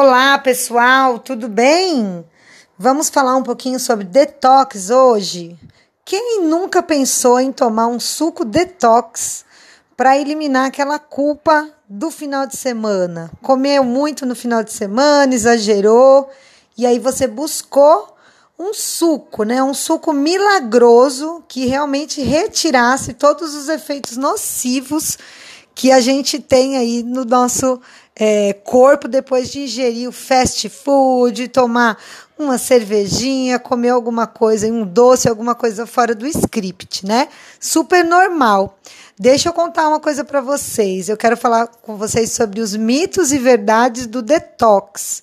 Olá, pessoal, tudo bem? Vamos falar um pouquinho sobre detox hoje. Quem nunca pensou em tomar um suco detox para eliminar aquela culpa do final de semana? Comeu muito no final de semana, exagerou, e aí você buscou um suco, né? Um suco milagroso que realmente retirasse todos os efeitos nocivos que a gente tem aí no nosso é, corpo depois de ingerir o fast food, tomar uma cervejinha, comer alguma coisa, um doce, alguma coisa fora do script, né? Super normal. Deixa eu contar uma coisa para vocês. Eu quero falar com vocês sobre os mitos e verdades do detox.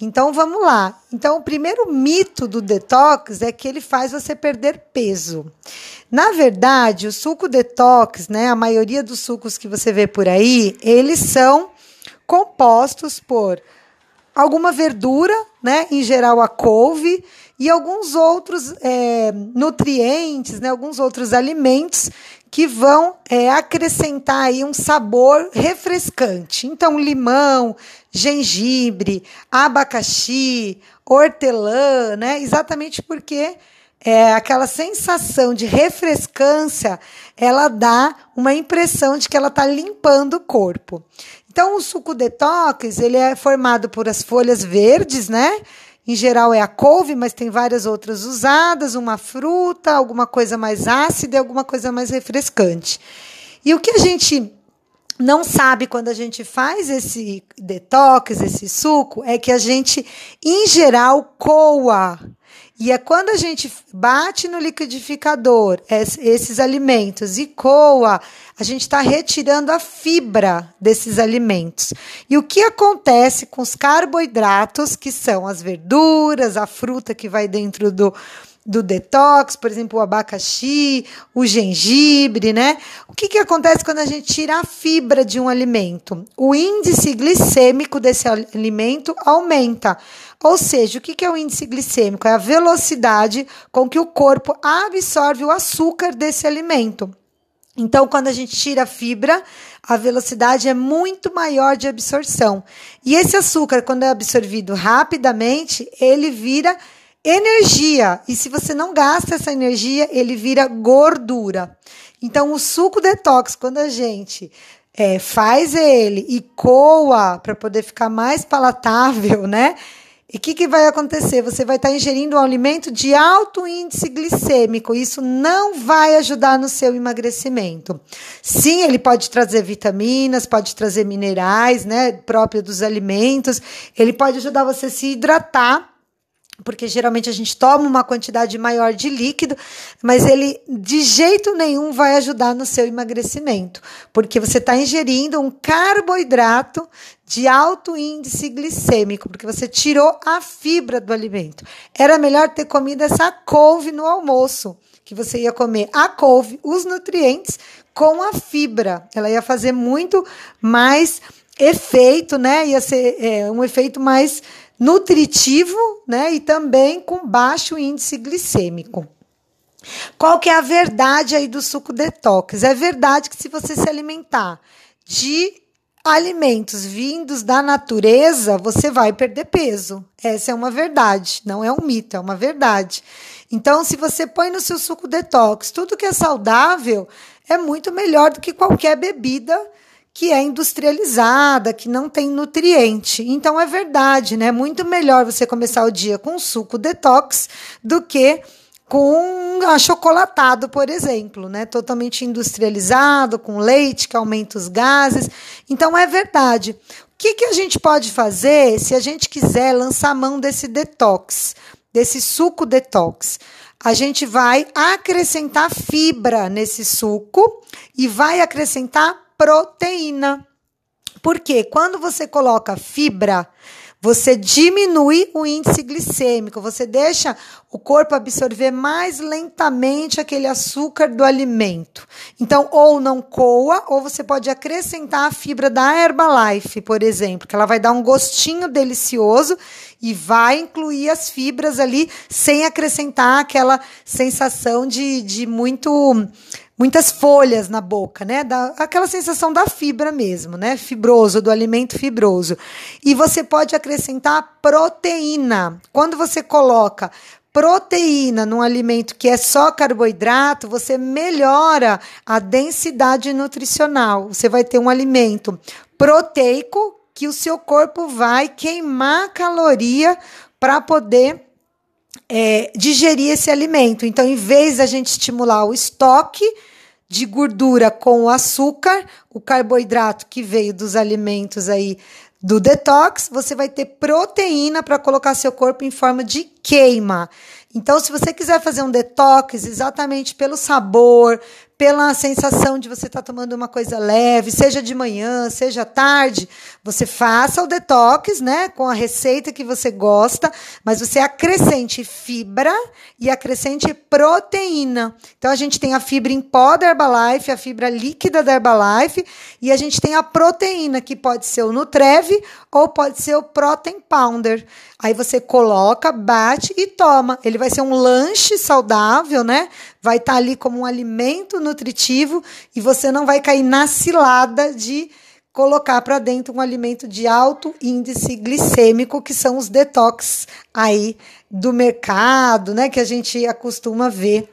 Então vamos lá. Então o primeiro mito do detox é que ele faz você perder peso. Na verdade, o suco detox, né, a maioria dos sucos que você vê por aí, eles são compostos por alguma verdura, né, em geral a couve e alguns outros é, nutrientes, né, alguns outros alimentos que vão é, acrescentar aí um sabor refrescante. Então, limão, gengibre, abacaxi, hortelã, né? Exatamente porque é, aquela sensação de refrescância, ela dá uma impressão de que ela está limpando o corpo. Então, o suco detox, ele é formado por as folhas verdes, né? Em geral é a couve, mas tem várias outras usadas, uma fruta, alguma coisa mais ácida e alguma coisa mais refrescante. E o que a gente não sabe quando a gente faz esse detox, esse suco, é que a gente, em geral, coa e é quando a gente bate no liquidificador esses alimentos e coa, a gente está retirando a fibra desses alimentos. E o que acontece com os carboidratos, que são as verduras, a fruta que vai dentro do, do detox, por exemplo, o abacaxi, o gengibre, né? O que, que acontece quando a gente tira a fibra de um alimento? O índice glicêmico desse alimento aumenta. Ou seja, o que é o índice glicêmico? É a velocidade com que o corpo absorve o açúcar desse alimento. Então, quando a gente tira a fibra, a velocidade é muito maior de absorção. E esse açúcar, quando é absorvido rapidamente, ele vira energia. E se você não gasta essa energia, ele vira gordura. Então, o suco detox, quando a gente é, faz ele e coa para poder ficar mais palatável, né? E o que, que vai acontecer? Você vai estar ingerindo um alimento de alto índice glicêmico. Isso não vai ajudar no seu emagrecimento. Sim, ele pode trazer vitaminas, pode trazer minerais, né, próprio dos alimentos. Ele pode ajudar você a se hidratar porque geralmente a gente toma uma quantidade maior de líquido, mas ele de jeito nenhum vai ajudar no seu emagrecimento, porque você está ingerindo um carboidrato de alto índice glicêmico, porque você tirou a fibra do alimento. Era melhor ter comido essa couve no almoço, que você ia comer a couve, os nutrientes com a fibra. Ela ia fazer muito mais efeito, né? Ia ser é, um efeito mais nutritivo, né? E também com baixo índice glicêmico. Qual que é a verdade aí do suco detox? É verdade que se você se alimentar de alimentos vindos da natureza, você vai perder peso. Essa é uma verdade, não é um mito, é uma verdade. Então, se você põe no seu suco detox tudo que é saudável, é muito melhor do que qualquer bebida que é industrializada, que não tem nutriente. Então é verdade, né? Muito melhor você começar o dia com suco detox do que com achocolatado, por exemplo, né? Totalmente industrializado, com leite que aumenta os gases. Então é verdade. O que, que a gente pode fazer se a gente quiser lançar mão desse detox, desse suco detox? A gente vai acrescentar fibra nesse suco e vai acrescentar proteína. Porque quando você coloca fibra, você diminui o índice glicêmico, você deixa o corpo absorver mais lentamente aquele açúcar do alimento. Então, ou não coa, ou você pode acrescentar a fibra da Herbalife, por exemplo, que ela vai dar um gostinho delicioso e vai incluir as fibras ali sem acrescentar aquela sensação de, de muito muitas folhas na boca, né? Dá aquela sensação da fibra mesmo, né? Fibroso, do alimento fibroso. E você pode acrescentar proteína. Quando você coloca proteína num alimento que é só carboidrato, você melhora a densidade nutricional. Você vai ter um alimento proteico que o seu corpo vai queimar caloria para poder é, digerir esse alimento. Então, em vez da gente estimular o estoque de gordura com o açúcar, o carboidrato que veio dos alimentos aí do detox, você vai ter proteína para colocar seu corpo em forma de queima. Então, se você quiser fazer um detox exatamente pelo sabor, pela sensação de você estar tá tomando uma coisa leve, seja de manhã, seja tarde, você faça o detox, né, com a receita que você gosta, mas você acrescente fibra e acrescente proteína. Então a gente tem a fibra em pó da Herbalife, a fibra líquida da Herbalife e a gente tem a proteína que pode ser o Nutrev ou pode ser o Protein Pounder. Aí você coloca, bate e toma. Ele vai ser um lanche saudável, né? Vai estar tá ali como um alimento nutritivo e você não vai cair na cilada de colocar para dentro um alimento de alto índice glicêmico, que são os detox aí do mercado, né, que a gente acostuma ver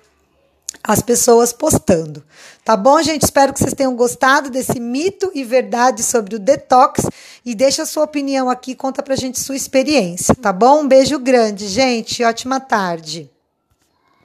as pessoas postando. Tá bom, gente? Espero que vocês tenham gostado desse mito e verdade sobre o detox e deixa a sua opinião aqui, conta pra gente sua experiência, tá bom? Um beijo grande, gente. Ótima tarde.